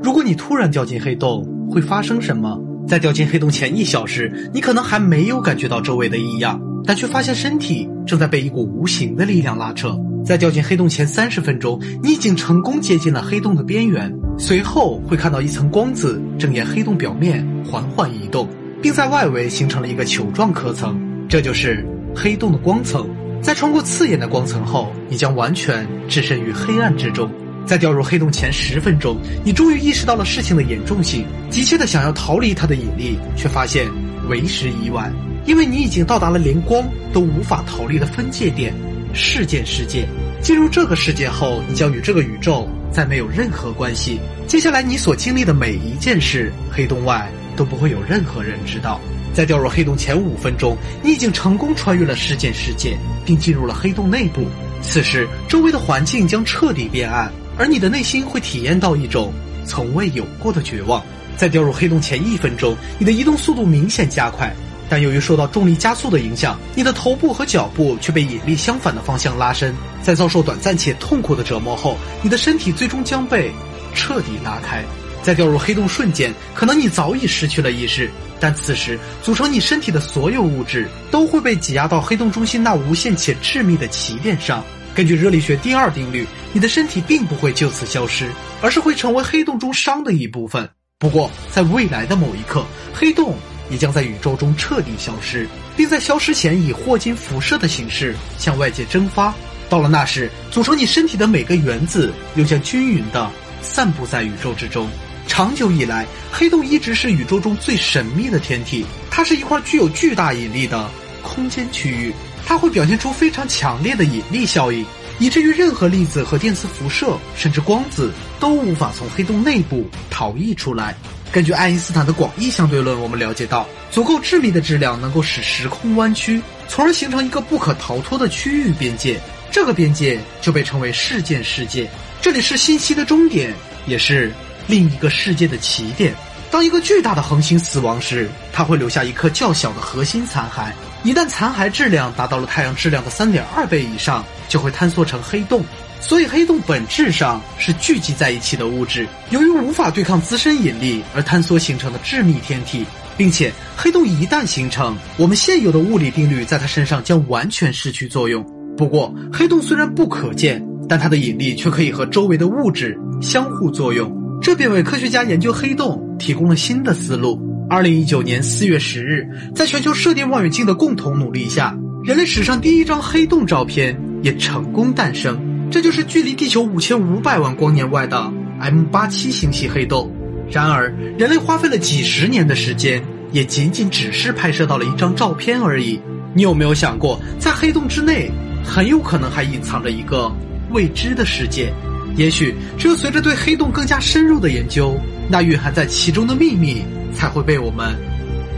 如果你突然掉进黑洞，会发生什么？在掉进黑洞前一小时，你可能还没有感觉到周围的异样，但却发现身体正在被一股无形的力量拉扯。在掉进黑洞前三十分钟，你已经成功接近了黑洞的边缘，随后会看到一层光子正沿黑洞表面缓缓移动，并在外围形成了一个球状壳层，这就是黑洞的光层。在穿过刺眼的光层后，你将完全置身于黑暗之中。在掉入黑洞前十分钟，你终于意识到了事情的严重性，急切的想要逃离它的引力，却发现为时已晚，因为你已经到达了连光都无法逃离的分界点——事件世界。进入这个世界后，你将与这个宇宙再没有任何关系。接下来你所经历的每一件事，黑洞外都不会有任何人知道。在掉入黑洞前五分钟，你已经成功穿越了事件世界，并进入了黑洞内部。此时，周围的环境将彻底变暗，而你的内心会体验到一种从未有过的绝望。在掉入黑洞前一分钟，你的移动速度明显加快，但由于受到重力加速的影响，你的头部和脚部却被引力相反的方向拉伸。在遭受短暂且痛苦的折磨后，你的身体最终将被彻底拉开。在掉入黑洞瞬间，可能你早已失去了意识。但此时，组成你身体的所有物质都会被挤压到黑洞中心那无限且致密的起点上。根据热力学第二定律，你的身体并不会就此消失，而是会成为黑洞中熵的一部分。不过，在未来的某一刻，黑洞也将在宇宙中彻底消失，并在消失前以霍金辐射的形式向外界蒸发。到了那时，组成你身体的每个原子又将均匀地散布在宇宙之中。长久以来，黑洞一直是宇宙中最神秘的天体。它是一块具有巨大引力的空间区域，它会表现出非常强烈的引力效应，以至于任何粒子和电磁辐射，甚至光子都无法从黑洞内部逃逸出来。根据爱因斯坦的广义相对论，我们了解到，足够致密的质量能够使时空弯曲，从而形成一个不可逃脱的区域边界。这个边界就被称为事件世界。这里是信息的终点，也是。另一个世界的起点。当一个巨大的恒星死亡时，它会留下一颗较小的核心残骸。一旦残骸质量达到了太阳质量的三点二倍以上，就会坍缩成黑洞。所以，黑洞本质上是聚集在一起的物质，由于无法对抗自身引力而坍缩形成的致密天体。并且，黑洞一旦形成，我们现有的物理定律在它身上将完全失去作用。不过，黑洞虽然不可见，但它的引力却可以和周围的物质相互作用。这便为科学家研究黑洞提供了新的思路。二零一九年四月十日，在全球射电望远镜的共同努力下，人类史上第一张黑洞照片也成功诞生。这就是距离地球五千五百万光年外的 M 八七星系黑洞。然而，人类花费了几十年的时间，也仅仅只是拍摄到了一张照片而已。你有没有想过，在黑洞之内，很有可能还隐藏着一个未知的世界？也许只有随着对黑洞更加深入的研究，那蕴含在其中的秘密才会被我们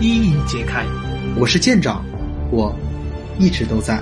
一一揭开。我是舰长，我一直都在。